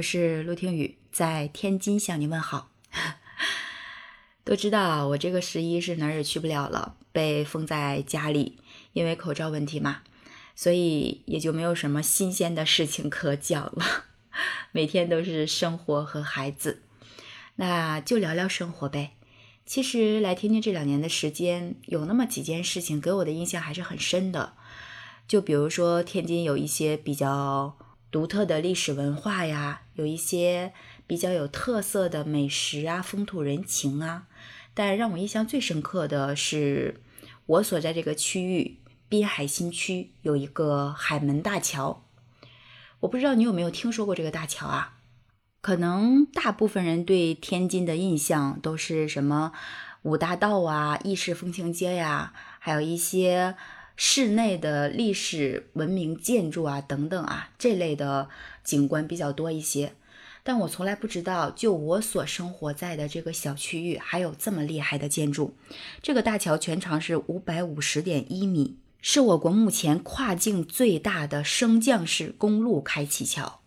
我是陆听雨，在天津向您问好。都知道我这个十一是哪儿也去不了了，被封在家里，因为口罩问题嘛，所以也就没有什么新鲜的事情可讲了。每天都是生活和孩子，那就聊聊生活呗。其实来天津这两年的时间，有那么几件事情给我的印象还是很深的。就比如说天津有一些比较。独特的历史文化呀，有一些比较有特色的美食啊，风土人情啊。但让我印象最深刻的是，我所在这个区域滨海新区有一个海门大桥。我不知道你有没有听说过这个大桥啊？可能大部分人对天津的印象都是什么五大道啊、意式风情街呀，还有一些。室内的历史文明建筑啊，等等啊，这类的景观比较多一些。但我从来不知道，就我所生活在的这个小区域，还有这么厉害的建筑。这个大桥全长是五百五十点一米，是我国目前跨境最大的升降式公路开启桥。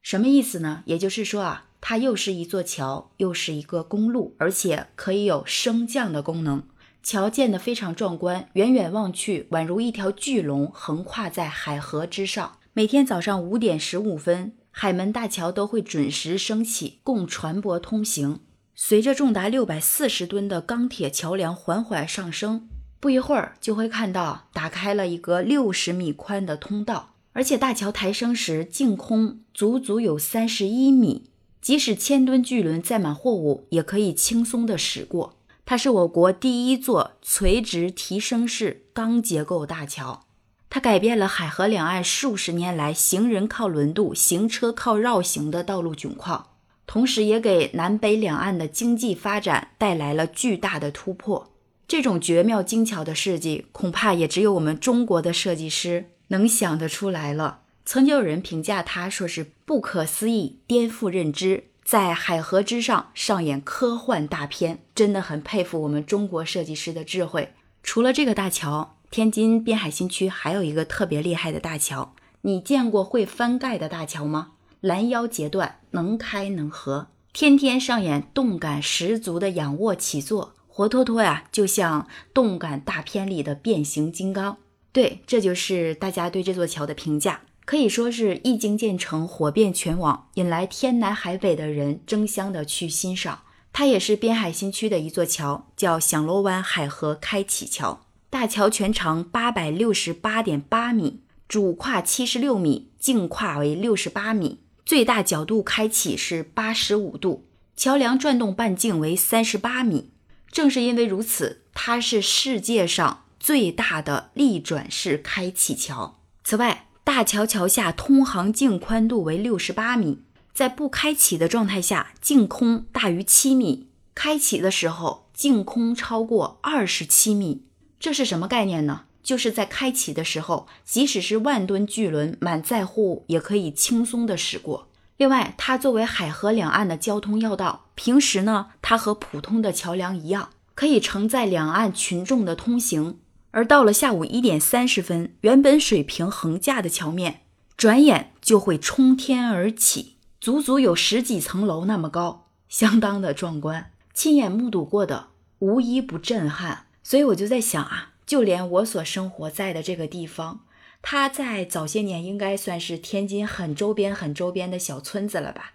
什么意思呢？也就是说啊，它又是一座桥，又是一个公路，而且可以有升降的功能。桥建得非常壮观，远远望去，宛如一条巨龙横跨在海河之上。每天早上五点十五分，海门大桥都会准时升起，供船舶通行。随着重达六百四十吨的钢铁桥梁缓缓上升，不一会儿就会看到打开了一个六十米宽的通道。而且大桥抬升时，净空足足有三十一米，即使千吨巨轮载满货物，也可以轻松地驶过。它是我国第一座垂直提升式钢结构大桥，它改变了海河两岸数十年来行人靠轮渡、行车靠绕行的道路窘况，同时也给南北两岸的经济发展带来了巨大的突破。这种绝妙精巧的设计，恐怕也只有我们中国的设计师能想得出来了。曾经有人评价它说是不可思议，颠覆认知。在海河之上上演科幻大片，真的很佩服我们中国设计师的智慧。除了这个大桥，天津滨海新区还有一个特别厉害的大桥。你见过会翻盖的大桥吗？拦腰截断，能开能合，天天上演动感十足的仰卧起坐，活脱脱呀，就像动感大片里的变形金刚。对，这就是大家对这座桥的评价。可以说是一经建成，火遍全网，引来天南海北的人争相的去欣赏。它也是滨海新区的一座桥，叫响螺湾海河开启桥。大桥全长八百六十八点八米，主跨七十六米，径跨为六十八米，最大角度开启是八十五度，桥梁转动半径为三十八米。正是因为如此，它是世界上最大的立转式开启桥。此外，大桥桥下通航径宽度为六十八米，在不开启的状态下，净空大于七米；开启的时候，净空超过二十七米。这是什么概念呢？就是在开启的时候，即使是万吨巨轮满载货物，也可以轻松的驶过。另外，它作为海河两岸的交通要道，平时呢，它和普通的桥梁一样，可以承载两岸群众的通行。而到了下午一点三十分，原本水平横架的桥面，转眼就会冲天而起，足足有十几层楼那么高，相当的壮观。亲眼目睹过的，无一不震撼。所以我就在想啊，就连我所生活在的这个地方，它在早些年应该算是天津很周边、很周边的小村子了吧。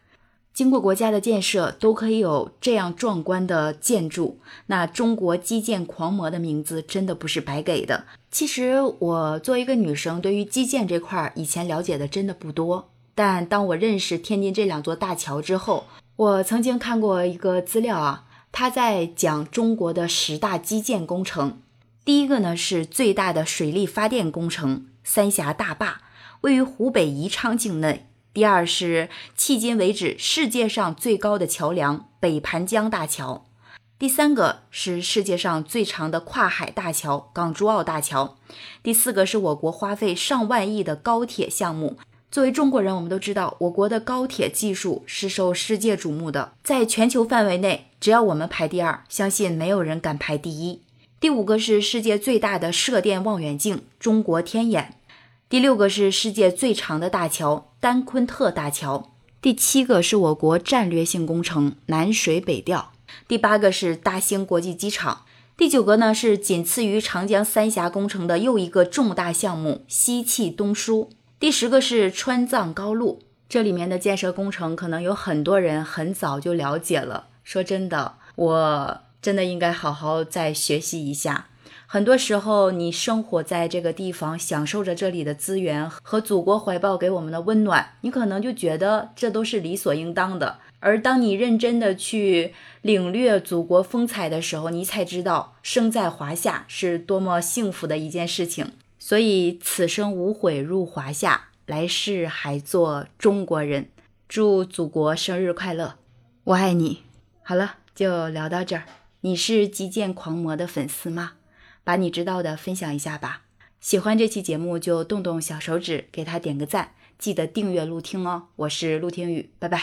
经过国家的建设，都可以有这样壮观的建筑。那中国基建狂魔的名字真的不是白给的。其实我作为一个女生，对于基建这块儿以前了解的真的不多。但当我认识天津这两座大桥之后，我曾经看过一个资料啊，他在讲中国的十大基建工程。第一个呢是最大的水利发电工程——三峡大坝，位于湖北宜昌境内。第二是迄今为止世界上最高的桥梁北盘江大桥，第三个是世界上最长的跨海大桥港珠澳大桥，第四个是我国花费上万亿的高铁项目。作为中国人，我们都知道我国的高铁技术是受世界瞩目的，在全球范围内，只要我们排第二，相信没有人敢排第一。第五个是世界最大的射电望远镜中国天眼。第六个是世界最长的大桥丹昆特大桥，第七个是我国战略性工程南水北调，第八个是大兴国际机场，第九个呢是仅次于长江三峡工程的又一个重大项目西气东输，第十个是川藏高路。这里面的建设工程可能有很多人很早就了解了。说真的，我真的应该好好再学习一下。很多时候，你生活在这个地方，享受着这里的资源和祖国怀抱给我们的温暖，你可能就觉得这都是理所应当的。而当你认真的去领略祖国风采的时候，你才知道生在华夏是多么幸福的一件事情。所以，此生无悔入华夏，来世还做中国人。祝祖国生日快乐，我爱你。好了，就聊到这儿。你是击剑狂魔的粉丝吗？把你知道的分享一下吧。喜欢这期节目就动动小手指，给他点个赞，记得订阅陆听哦。我是陆听雨，拜拜。